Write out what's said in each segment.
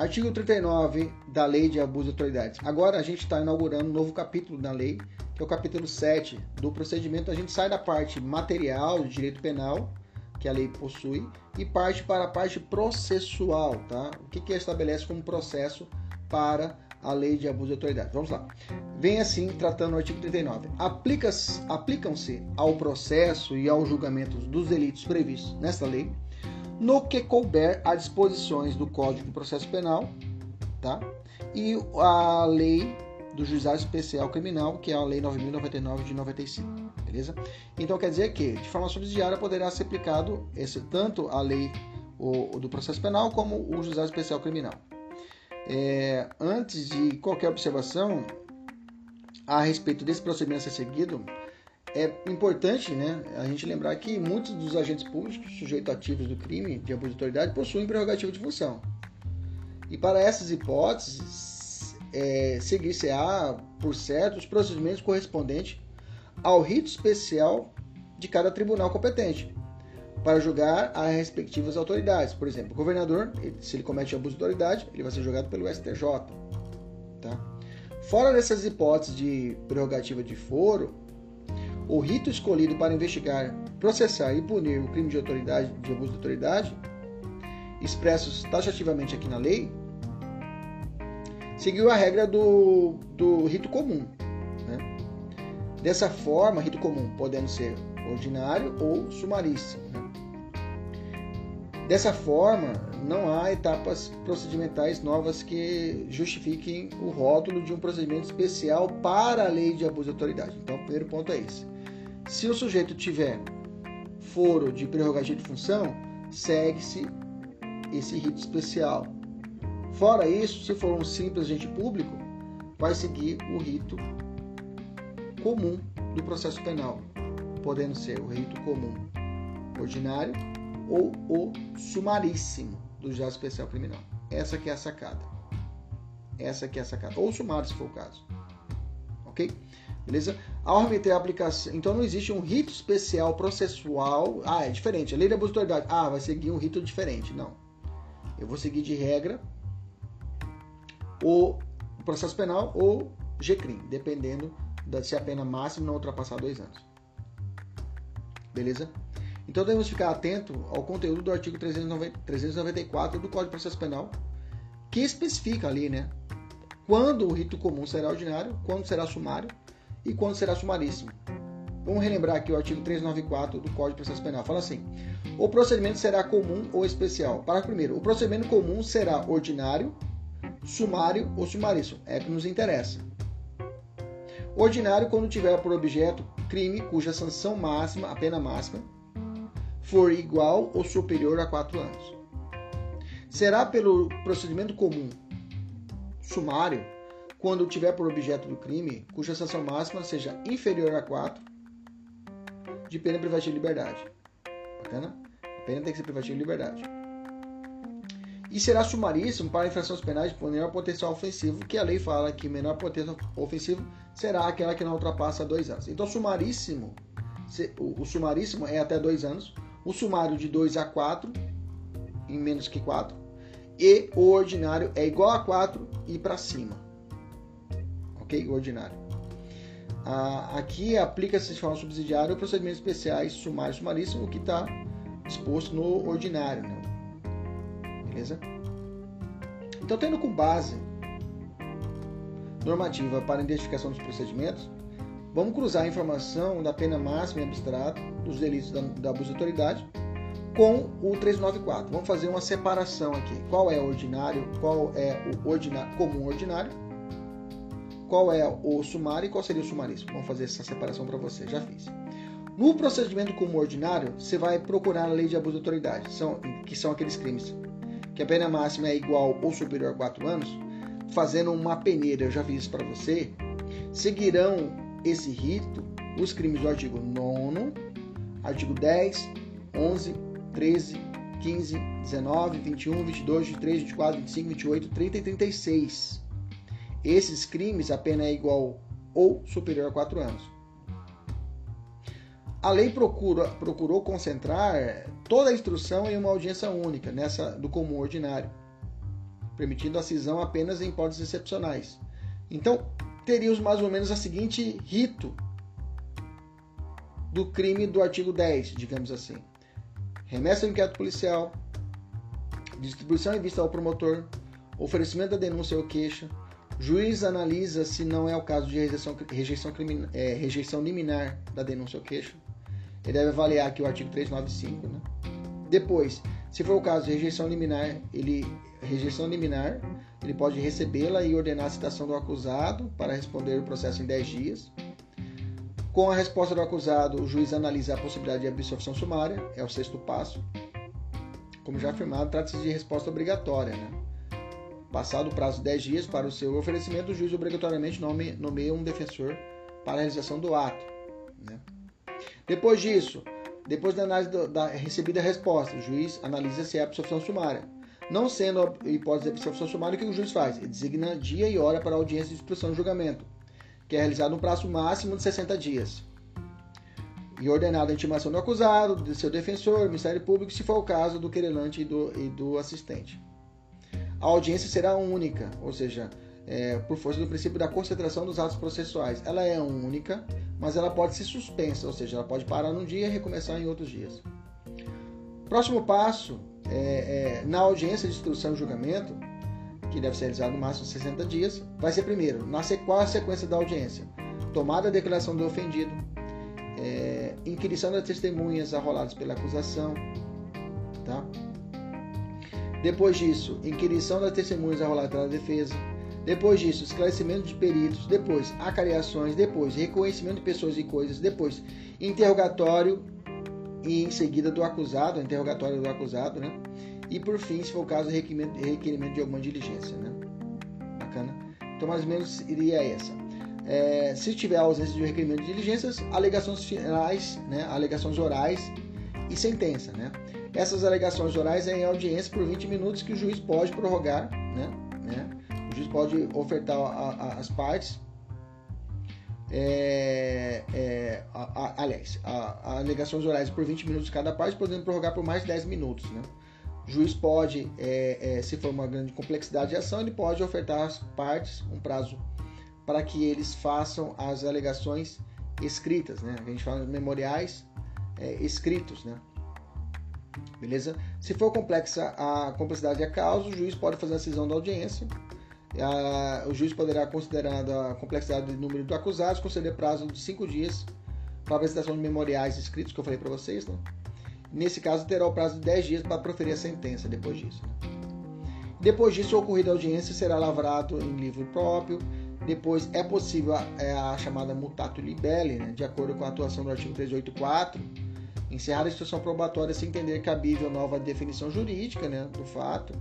Artigo 39 da Lei de Abuso de Autoridades. Agora a gente está inaugurando um novo capítulo na lei, que é o capítulo 7 do procedimento. A gente sai da parte material do direito penal, que a lei possui, e parte para a parte processual, tá? O que, que estabelece como processo para a lei de abuso de autoridade. Vamos lá. Vem assim, tratando o artigo 39. Aplicam-se ao processo e aos julgamentos dos delitos previstos nesta lei no que couber a disposições do Código de Processo Penal, tá? E a lei do Juizado Especial Criminal, que é a Lei 9099 de 95, beleza? Então quer dizer que, de forma subsidiária, poderá ser aplicado esse, tanto a lei o, do processo penal como o Juizado Especial Criminal. É, antes de qualquer observação a respeito desse procedimento ser seguido, é importante né, a gente lembrar que muitos dos agentes públicos sujeitos ativos do crime de abuso de autoridade possuem prerrogativa de função. E para essas hipóteses, é, seguir-se-á, por certo, os procedimentos correspondentes ao rito especial de cada tribunal competente para julgar as respectivas autoridades. Por exemplo, o governador, se ele comete abuso de autoridade, ele vai ser julgado pelo STJ. Tá? Fora dessas hipóteses de prerrogativa de foro, o rito escolhido para investigar, processar e punir o crime de autoridade, de abuso de autoridade, expressos taxativamente aqui na lei, seguiu a regra do, do rito comum. Né? Dessa forma, rito comum podendo ser ordinário ou sumaríssimo. Né? Dessa forma, não há etapas procedimentais novas que justifiquem o rótulo de um procedimento especial para a lei de abuso de autoridade. Então, o primeiro ponto é esse. Se o sujeito tiver foro de prerrogativa de função, segue-se esse rito especial. Fora isso, se for um simples agente público, vai seguir o rito comum do processo penal, podendo ser o rito comum ordinário ou o sumaríssimo do juizado especial criminal. Essa que é a sacada. Essa que é a sacada. Ou sumário, se for o caso. Ok? Beleza? Ao remeter a aplicação. Então não existe um rito especial processual. Ah, é diferente. A lei da abuso Ah, vai seguir um rito diferente. Não. Eu vou seguir de regra o processo penal ou GCRIM, dependendo da, se a pena máxima não ultrapassar dois anos. Beleza? Então devemos ficar atento ao conteúdo do artigo 394 do Código de Processo Penal, que especifica ali, né? Quando o rito comum será ordinário, quando será sumário e quando será sumaríssimo. Vamos relembrar aqui o artigo 394 do Código de Processo Penal. Fala assim: o procedimento será comum ou especial. Para primeiro, o procedimento comum será ordinário, sumário ou sumaríssimo. É que nos interessa. Ordinário quando tiver por objeto crime cuja sanção máxima, a pena máxima, for igual ou superior a 4 anos. Será pelo procedimento comum sumário quando tiver por objeto do crime cuja sanção máxima seja inferior a 4 de pena privativa de liberdade. Bacana? A pena tem que ser privativa de liberdade. E será sumaríssimo para infrações penais de menor potencial ofensivo, que a lei fala que menor potencial ofensivo será aquela que não ultrapassa dois anos. Então, sumaríssimo, o sumaríssimo é até dois anos, o sumário de 2 a 4, em menos que 4, e o ordinário é igual a 4 e para cima ok? Ordinário. Ah, aqui aplica-se de forma subsidiária o procedimento especiais sumário sumaríssimo, que está disposto no ordinário, né? Beleza? Então, tendo com base normativa para identificação dos procedimentos, vamos cruzar a informação da pena máxima e abstrata dos delitos da, da abuso de autoridade com o 394. Vamos fazer uma separação aqui. Qual é o ordinário, qual é o ordinário, comum ordinário qual é o sumário e qual seria o sumaríssimo. Vamos fazer essa separação para você, já fiz. No procedimento comum ordinário, você vai procurar a lei de abuso de autoridade, são, que são aqueles crimes que a pena máxima é igual ou superior a 4 anos, fazendo uma peneira, eu já fiz isso para você, seguirão esse rito os crimes do artigo 9, artigo 10, 11, 13, 15, 19, 21, 22, 23, 24, 25, 28, 30 e 36. Esses crimes a pena é igual ou superior a 4 anos. A lei procura, procurou concentrar toda a instrução em uma audiência única, nessa do comum ordinário, permitindo a cisão apenas em hipóteses excepcionais. Então, teríamos mais ou menos a seguinte rito do crime do artigo 10, digamos assim. Remessa ao inquérito policial, distribuição em vista ao promotor, oferecimento da denúncia ou queixa, juiz analisa se não é o caso de rejeição, rejeição, é, rejeição liminar da denúncia ou queixa. Ele deve avaliar aqui o artigo 395. Né? Depois, se for o caso de rejeição liminar, ele rejeição liminar, ele pode recebê-la e ordenar a citação do acusado para responder o processo em 10 dias. Com a resposta do acusado, o juiz analisa a possibilidade de absolvição sumária, é o sexto passo. Como já afirmado, trata-se de resposta obrigatória. Né? Passado o prazo de 10 dias para o seu oferecimento, o juiz obrigatoriamente nomeia um defensor para a realização do ato. Né? Depois disso, depois da análise da recebida resposta, o juiz analisa se é absolvição sumária. Não sendo a hipótese de absolvição sumária, o que o juiz faz? Ele designa dia e hora para a audiência de instrução e julgamento que é realizado no prazo máximo de 60 dias. E ordenada a intimação do acusado, do seu defensor, Ministério Público, se for o caso do querelante e do, e do assistente. A audiência será única, ou seja, é, por força do princípio da concentração dos atos processuais. Ela é única, mas ela pode ser suspensa, ou seja, ela pode parar num dia e recomeçar em outros dias. Próximo passo, é, é, na audiência de instrução e julgamento, que deve ser realizado no máximo 60 dias, vai ser primeiro, na qual a sequência da audiência? Tomada a declaração do ofendido, é, inquirição das testemunhas arroladas pela acusação, tá? Depois disso, inquirição das testemunhas arroladas pela defesa. Depois disso, esclarecimento de peritos. Depois, acariações. Depois, reconhecimento de pessoas e coisas. Depois, interrogatório e em seguida do acusado, interrogatório do acusado, né? E por fim, se for o caso, requerimento, requerimento de alguma diligência. Né? Bacana? Então, mais ou menos, iria essa. É, se tiver ausência de requerimento de diligências, alegações finais, né? alegações orais e sentença. Né? Essas alegações orais é em audiência por 20 minutos que o juiz pode prorrogar. Né? né? O juiz pode ofertar a, a, as partes é, é, a, aliás, alegações orais por 20 minutos cada parte, podendo prorrogar por mais 10 minutos. Né? O juiz pode, é, é, se for uma grande complexidade de ação, ele pode ofertar às partes um prazo para que eles façam as alegações escritas, né? A gente fala memoriais é, escritos, né? Beleza? Se for complexa a complexidade da causa, o juiz pode fazer a decisão da audiência. A, o juiz poderá, considerando a complexidade do número do acusado, conceder prazo de cinco dias para a apresentação de memoriais escritos, que eu falei para vocês, né? Nesse caso, terá o prazo de 10 dias para proferir a sentença depois disso. Né? Depois disso, a ocorrida audiência será lavrado em livro próprio. Depois é possível a, é a chamada mutato libelli, né? de acordo com a atuação do artigo 384, encerrar a instrução probatória se entender cabível nova definição jurídica né? do fato,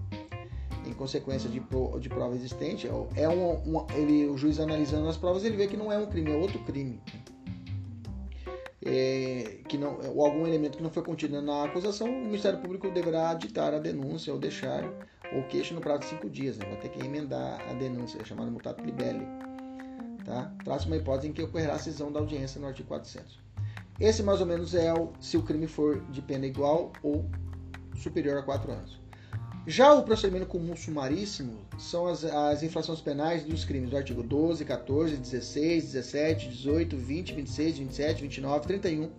em consequência de, pro, de prova existente. É um, um, ele, o juiz analisando as provas, ele vê que não é um crime, é outro crime. É, que não, ou algum elemento que não foi contido na acusação, o Ministério Público deverá ditar a denúncia ou deixar ou queixa no prazo de cinco dias. Né? Vai ter que emendar a denúncia, é chamada mutato libelli. Tá? Traz uma hipótese em que ocorrerá a cisão da audiência no artigo 400. Esse mais ou menos é o, se o crime for de pena igual ou superior a quatro anos. Já o procedimento comum sumaríssimo são as, as infrações penais dos crimes do artigo 12, 14, 16, 17, 18, 20, 26, 27, 29, 31,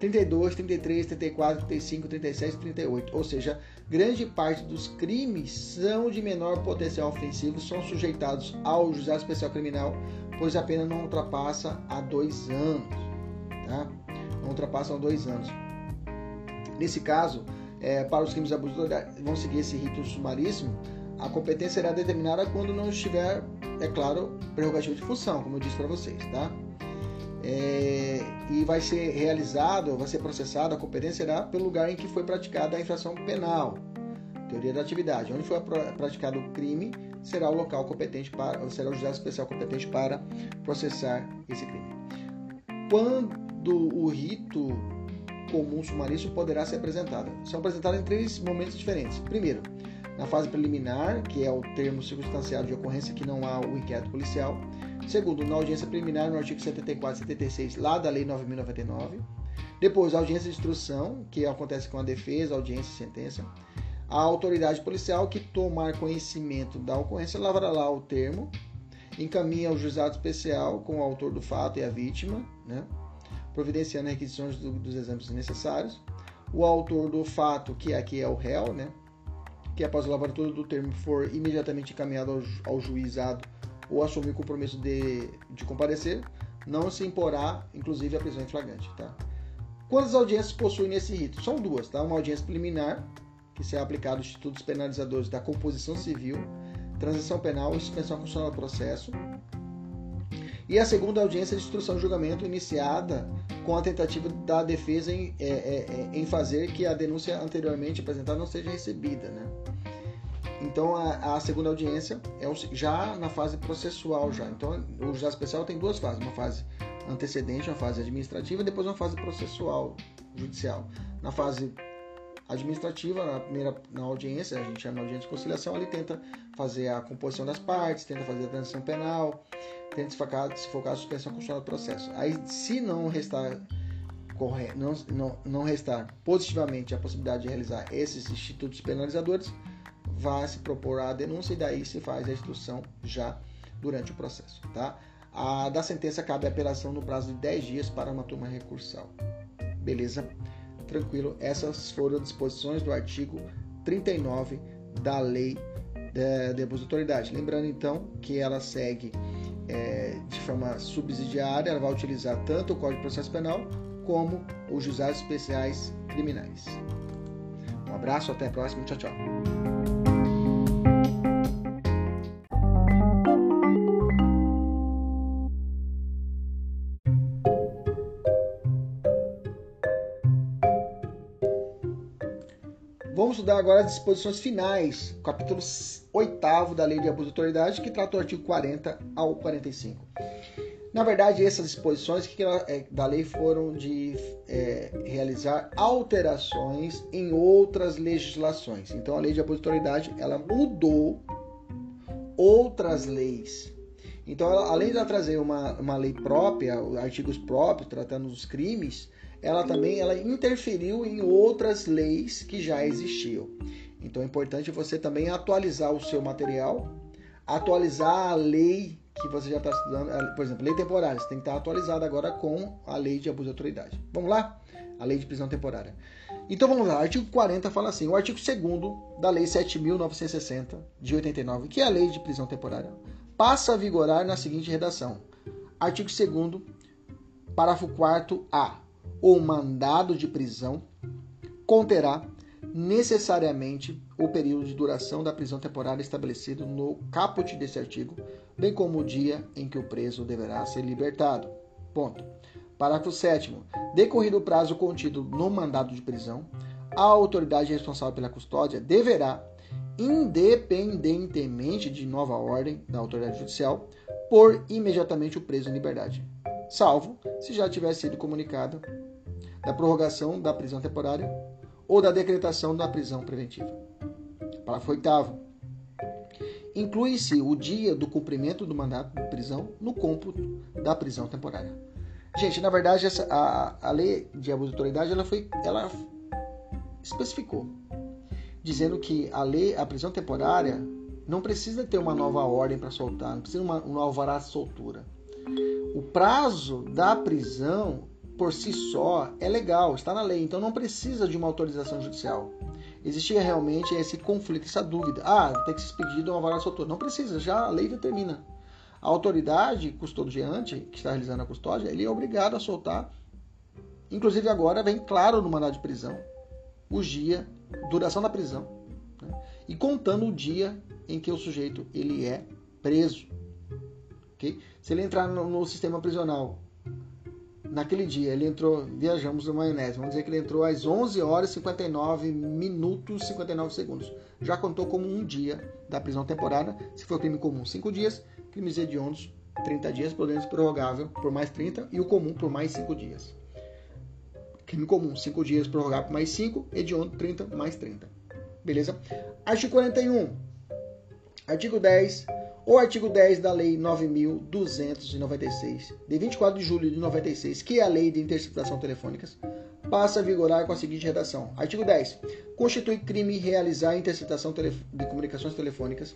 32, 33, 34, 35, 37 e 38. Ou seja, grande parte dos crimes são de menor potencial ofensivo, são sujeitados ao juizado especial criminal, pois a pena não ultrapassa a dois anos. Tá? Não ultrapassa a dois anos. Nesse caso, é, para os crimes abuso vão seguir esse rito sumaríssimo, a competência será determinada quando não estiver é claro, prerrogativa de função, como eu disse para vocês, tá? É, e vai ser realizado, vai ser processado, a competência será pelo lugar em que foi praticada a infração penal. Teoria da atividade. Onde foi praticado o crime, será o local competente para, será o juizado especial competente para processar esse crime. Quando o rito comum sumarício poderá ser apresentado? São apresentados em três momentos diferentes. Primeiro, na fase preliminar, que é o termo circunstanciado de ocorrência que não há o inquérito policial. Segundo, na audiência preliminar, no artigo 74 e 76, lá da Lei 9.099. Depois, a audiência de instrução, que acontece com a defesa, audiência e sentença. A autoridade policial que tomar conhecimento da ocorrência lavará lá o termo, encaminha ao juizado especial com o autor do fato e a vítima, né? Providenciando requisições do, dos exames necessários. O autor do fato, que aqui é o réu, né? que após a lavratura do termo for imediatamente encaminhado ao, ao juizado ou assumir o compromisso de, de comparecer, não se imporá, inclusive, a prisão em flagrante. Tá? Quantas audiências possuem nesse rito? São duas. Tá? Uma audiência preliminar, que será aplicado aos institutos penalizadores da composição civil, transação penal e suspensão constitucional do processo. E a segunda audiência de instrução e julgamento, iniciada com a tentativa da defesa em, é, é, é, em fazer que a denúncia anteriormente apresentada não seja recebida. Né? Então a, a, segunda audiência é o, já na fase processual já. Então o juizado especial tem duas fases, uma fase antecedente, uma fase administrativa, e depois uma fase processual judicial. Na fase administrativa, na primeira na audiência, a gente chama de audiência de conciliação, ele tenta fazer a composição das partes, tenta fazer a transição penal, tenta se focar, se focar a suspensão constitucional do processo. Aí, se não restar correto, não, não, não restar positivamente a possibilidade de realizar esses institutos penalizadores, vai se propor a denúncia e daí se faz a instrução já durante o processo. Tá? A da sentença cabe apelação no prazo de 10 dias para uma turma recursal. Beleza? Tranquilo. Essas foram as disposições do artigo 39 da Lei de Abuso de Autoridade. Lembrando então que ela segue é, de forma subsidiária, ela vai utilizar tanto o Código de Processo Penal como os juizados especiais criminais. Um abraço, até a próxima, tchau, tchau. Vamos estudar agora as disposições finais, capítulo 8 da Lei de Abuso de Autoridade, que trata o artigo 40 ao 45. Na verdade, essas disposições que é, da lei foram de é, realizar alterações em outras legislações. Então, a Lei de Abuso de Autoridade ela mudou outras leis. Então, ela, além de ela trazer uma, uma lei própria, artigos próprios tratando dos crimes, ela também ela interferiu em outras leis que já existiam. Então é importante você também atualizar o seu material, atualizar a lei que você já está estudando, por exemplo, lei temporária, você tem que estar atualizado agora com a lei de abuso de autoridade. Vamos lá? A lei de prisão temporária. Então vamos lá, artigo 40 fala assim: o artigo 2 da Lei 7.960 de 89, que é a lei de prisão temporária, passa a vigorar na seguinte redação: artigo 2, parágrafo 4 A ou mandado de prisão conterá necessariamente o período de duração da prisão temporária estabelecido no caput desse artigo, bem como o dia em que o preso deverá ser libertado. Ponto. Parágrafo 7. Decorrido o prazo contido no mandado de prisão, a autoridade responsável pela custódia deverá, independentemente de nova ordem da autoridade judicial, pôr imediatamente o preso em liberdade, salvo se já tiver sido comunicado da prorrogação da prisão temporária ou da decretação da prisão preventiva. Parágrafo 8. Inclui-se o dia do cumprimento do mandato de prisão no cômputo da prisão temporária. Gente, na verdade, essa, a, a lei de abuso de autoridade ela foi, ela especificou, dizendo que a lei, a prisão temporária, não precisa ter uma nova ordem para soltar, não precisa uma, um alvará de soltura. O prazo da prisão por si só é legal, está na lei, então não precisa de uma autorização judicial. Existia realmente esse conflito, essa dúvida. Ah, tem que ser expedido uma vara soltura. Não precisa, já a lei determina. A autoridade custodiante, que está realizando a custódia, ele é obrigado a soltar. Inclusive agora vem claro no mandado de prisão o dia, duração da prisão, né? e contando o dia em que o sujeito ele é preso. ok? Se ele entrar no, no sistema prisional naquele dia, ele entrou, viajamos no maionese, vamos dizer que ele entrou às 11 horas 59 minutos 59 segundos. Já contou como um dia da prisão temporária, se for crime comum, 5 dias, crimes hediondos, 30 dias, podendo prorrogável por mais 30 e o comum por mais 5 dias. Crime comum, 5 dias prorrogável por mais 5, hediondo 30 mais 30. Beleza? Artigo 41. Artigo 10 o artigo 10 da Lei 9.296, de 24 de julho de 96, que é a Lei de Interceptação Telefônicas, passa a vigorar com a seguinte redação. Artigo 10. Constitui crime realizar interceptação de comunicações telefônicas,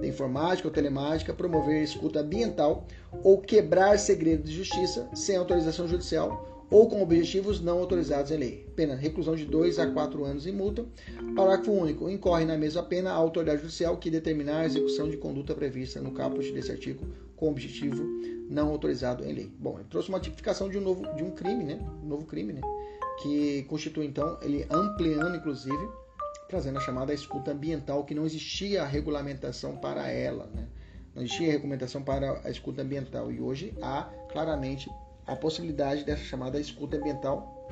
de informática ou telemática, promover escuta ambiental ou quebrar segredo de justiça sem autorização judicial ou com objetivos não autorizados em lei. Pena: reclusão de 2 a 4 anos e multa. Parágrafo único. Incorre na mesma pena a autoridade judicial que determinar a execução de conduta prevista no caput desse artigo com objetivo não autorizado em lei. Bom, ele trouxe uma tipificação de um novo de um crime, né? Um novo crime, né? Que constitui então, ele ampliando inclusive, trazendo a chamada escuta ambiental que não existia regulamentação para ela, né? Não existia regulamentação para a escuta ambiental e hoje há claramente a possibilidade dessa chamada escuta ambiental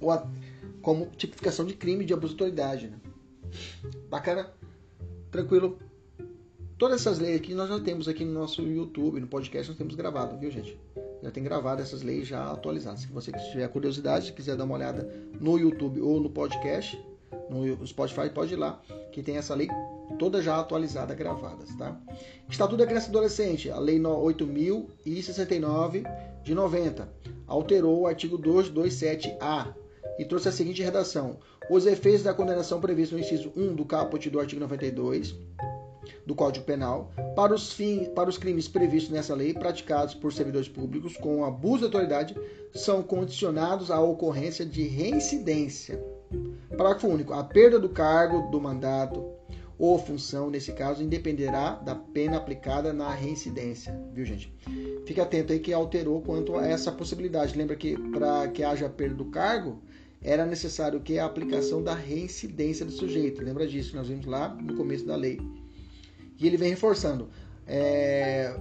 ou a, como tipificação de crime de abuso de autoridade. Né? Bacana? Tranquilo? Todas essas leis aqui nós já temos aqui no nosso YouTube, no podcast nós temos gravado, viu gente? Já tem gravado essas leis já atualizadas. Se você tiver curiosidade, quiser dar uma olhada no YouTube ou no podcast, no Spotify, pode ir lá, que tem essa lei toda já atualizada, gravadas, tá? Estatuto da Criança e Adolescente, a Lei 8.069 de 90, alterou o artigo 227-A e trouxe a seguinte redação: Os efeitos da condenação prevista no inciso 1 do caput do artigo 92 do Código Penal para os, fins, para os crimes previstos nessa lei praticados por servidores públicos com abuso de autoridade são condicionados à ocorrência de reincidência. Parágrafo único. A perda do cargo, do mandato, ou função, nesse caso, independerá da pena aplicada na reincidência, viu gente? Fique atento aí que alterou quanto a essa possibilidade. Lembra que para que haja perda do cargo, era necessário que a aplicação da reincidência do sujeito. Lembra disso? Nós vimos lá no começo da lei. E ele vem reforçando. É,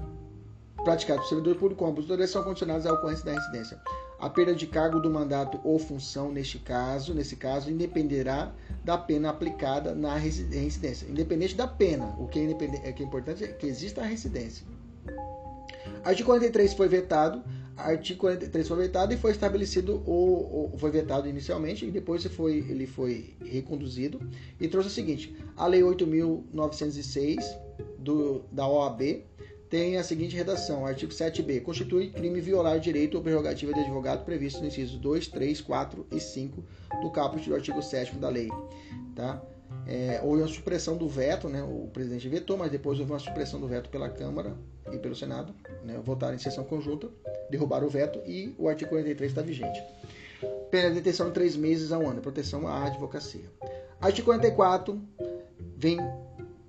praticados por servidor público abuso de são condicionados à ocorrência da reincidência. A perda de cargo do mandato ou função, neste caso, nesse caso, independerá da pena aplicada na residência. Independente da pena, o que é, é, que é importante é que exista a residência. Artigo 43 foi vetado. Artigo 43 foi vetado e foi estabelecido o, foi vetado inicialmente e depois foi, ele foi reconduzido e trouxe o seguinte: a Lei 8.906 do, da OAB tem a seguinte redação: artigo 7b. Constitui crime violar direito ou prerrogativa de advogado previsto no inciso 2, 3, 4 e 5 do caput do artigo 7 da lei. Tá? É, houve uma supressão do veto, né? o presidente vetou, mas depois houve uma supressão do veto pela Câmara e pelo Senado. Né? Votaram em sessão conjunta, derrubaram o veto e o artigo 43 está vigente. Pena de detenção de três meses a um ano, proteção à advocacia. Artigo 44 vem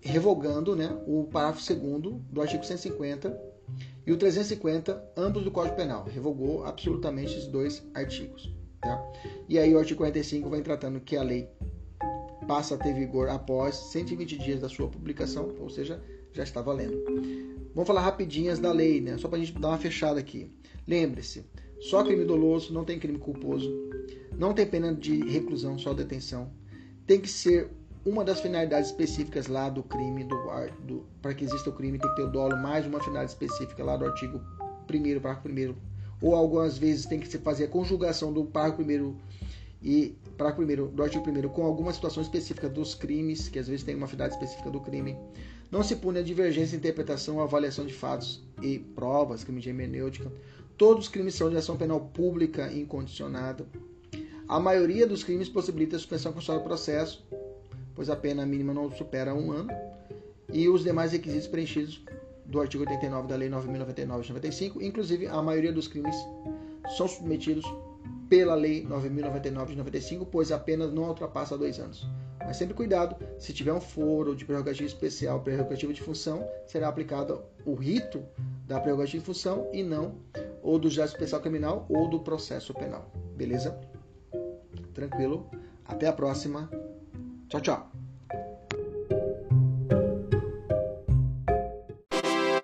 revogando né, o parágrafo 2 do artigo 150 e o 350, ambos do Código Penal. Revogou absolutamente esses dois artigos. Tá? E aí o artigo 45 vem tratando que a lei passa a ter vigor após 120 dias da sua publicação, ou seja, já está valendo. Vamos falar rapidinhas da lei, né? só para a gente dar uma fechada aqui. Lembre-se, só crime doloso, não tem crime culposo, não tem pena de reclusão, só detenção. Tem que ser uma das finalidades específicas lá do crime, do, do para que exista o crime, tem que ter o dolo, mais uma finalidade específica lá do artigo 1 parágrafo 1 ou algumas vezes tem que se fazer a conjugação do parágrafo 1 e parágrafo 1 do artigo 1 com alguma situação específica dos crimes, que às vezes tem uma finalidade específica do crime. Não se pune a divergência, interpretação ou avaliação de fatos e provas, crime de hermenêutica. Todos os crimes são de ação penal pública incondicionada. A maioria dos crimes possibilita a suspensão constitucional do processo pois a pena mínima não supera um ano, e os demais requisitos preenchidos do artigo 89 da Lei 9.099 de 95, inclusive a maioria dos crimes são submetidos pela Lei 9.099 de 95, pois a pena não ultrapassa dois anos. Mas sempre cuidado, se tiver um foro de prerrogativa especial, prerrogativa de função, será aplicado o rito da prerrogativa de função e não ou do juízo especial criminal ou do processo penal. Beleza? Tranquilo? Até a próxima. Tchau, tchau.